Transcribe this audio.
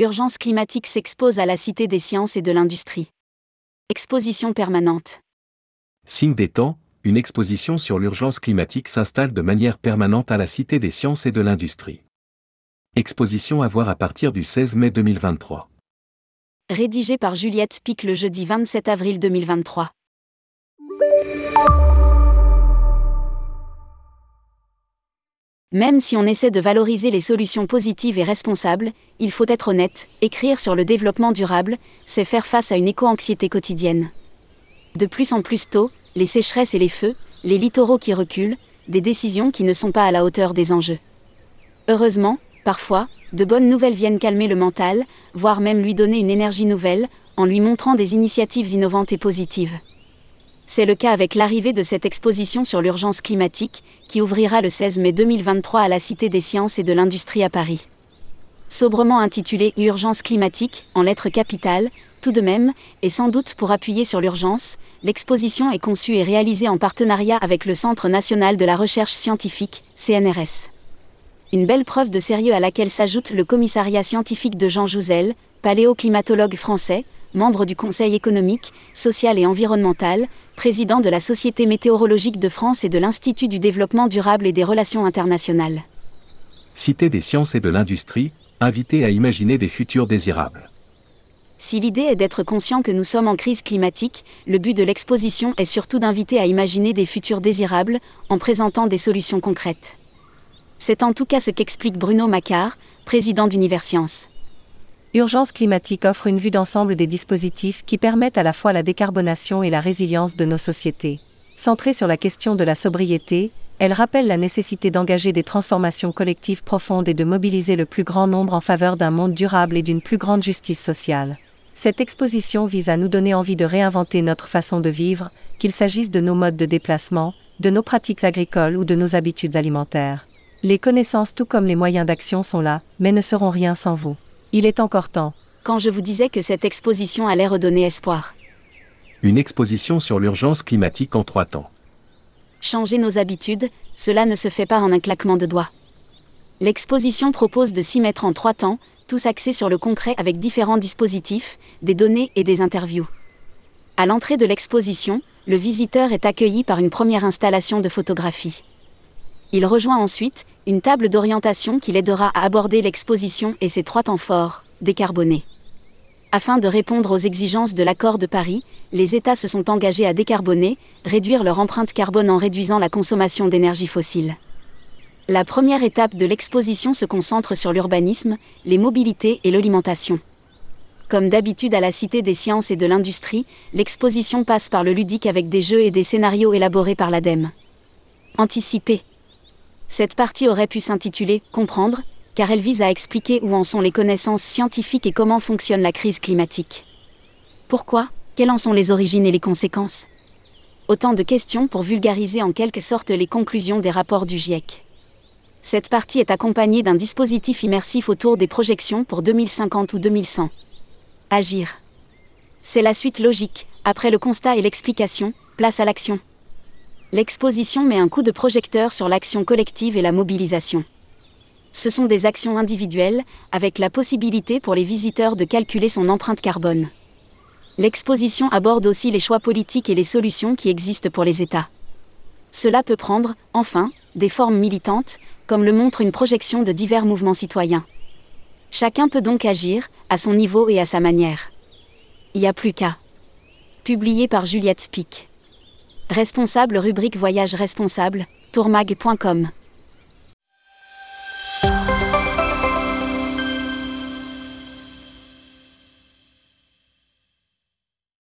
l'urgence climatique s'expose à la Cité des sciences et de l'industrie. Exposition permanente. Signe des temps, une exposition sur l'urgence climatique s'installe de manière permanente à la Cité des sciences et de l'industrie. Exposition à voir à partir du 16 mai 2023. Rédigé par Juliette Pic le jeudi 27 avril 2023. Même si on essaie de valoriser les solutions positives et responsables, il faut être honnête, écrire sur le développement durable, c'est faire face à une éco-anxiété quotidienne. De plus en plus tôt, les sécheresses et les feux, les littoraux qui reculent, des décisions qui ne sont pas à la hauteur des enjeux. Heureusement, parfois, de bonnes nouvelles viennent calmer le mental, voire même lui donner une énergie nouvelle, en lui montrant des initiatives innovantes et positives. C'est le cas avec l'arrivée de cette exposition sur l'urgence climatique, qui ouvrira le 16 mai 2023 à la Cité des sciences et de l'industrie à Paris. Sobrement intitulée Urgence climatique, en lettres capitales, tout de même, et sans doute pour appuyer sur l'urgence, l'exposition est conçue et réalisée en partenariat avec le Centre national de la recherche scientifique, CNRS. Une belle preuve de sérieux à laquelle s'ajoute le commissariat scientifique de Jean Jouzel, paléoclimatologue français, membre du Conseil économique, social et environnemental, président de la Société météorologique de France et de l'Institut du développement durable et des relations internationales. Cité des sciences et de l'industrie, invité à imaginer des futurs désirables. Si l'idée est d'être conscient que nous sommes en crise climatique, le but de l'exposition est surtout d'inviter à imaginer des futurs désirables, en présentant des solutions concrètes. C'est en tout cas ce qu'explique Bruno Macquart, président d'Universcience. Urgence climatique offre une vue d'ensemble des dispositifs qui permettent à la fois la décarbonation et la résilience de nos sociétés. Centrée sur la question de la sobriété, elle rappelle la nécessité d'engager des transformations collectives profondes et de mobiliser le plus grand nombre en faveur d'un monde durable et d'une plus grande justice sociale. Cette exposition vise à nous donner envie de réinventer notre façon de vivre, qu'il s'agisse de nos modes de déplacement, de nos pratiques agricoles ou de nos habitudes alimentaires. Les connaissances tout comme les moyens d'action sont là, mais ne seront rien sans vous. Il est encore temps. Quand je vous disais que cette exposition allait redonner espoir. Une exposition sur l'urgence climatique en trois temps. Changer nos habitudes, cela ne se fait pas en un claquement de doigts. L'exposition propose de s'y mettre en trois temps, tous axés sur le concret avec différents dispositifs, des données et des interviews. À l'entrée de l'exposition, le visiteur est accueilli par une première installation de photographie. Il rejoint ensuite une table d'orientation qui l'aidera à aborder l'exposition et ses trois temps forts, décarbonés. Afin de répondre aux exigences de l'accord de Paris, les États se sont engagés à décarboner, réduire leur empreinte carbone en réduisant la consommation d'énergie fossile. La première étape de l'exposition se concentre sur l'urbanisme, les mobilités et l'alimentation. Comme d'habitude à la Cité des sciences et de l'industrie, l'exposition passe par le ludique avec des jeux et des scénarios élaborés par l'ADEME. Anticiper. Cette partie aurait pu s'intituler Comprendre, car elle vise à expliquer où en sont les connaissances scientifiques et comment fonctionne la crise climatique. Pourquoi? Quelles en sont les origines et les conséquences? Autant de questions pour vulgariser en quelque sorte les conclusions des rapports du GIEC. Cette partie est accompagnée d'un dispositif immersif autour des projections pour 2050 ou 2100. Agir. C'est la suite logique, après le constat et l'explication, place à l'action l'exposition met un coup de projecteur sur l'action collective et la mobilisation. Ce sont des actions individuelles, avec la possibilité pour les visiteurs de calculer son empreinte carbone. L'exposition aborde aussi les choix politiques et les solutions qui existent pour les États. Cela peut prendre, enfin, des formes militantes, comme le montre une projection de divers mouvements citoyens. Chacun peut donc agir, à son niveau et à sa manière. Il y a plus qu'à. Publié par Juliette Pic. Responsable rubrique Voyage responsable, tourmag.com.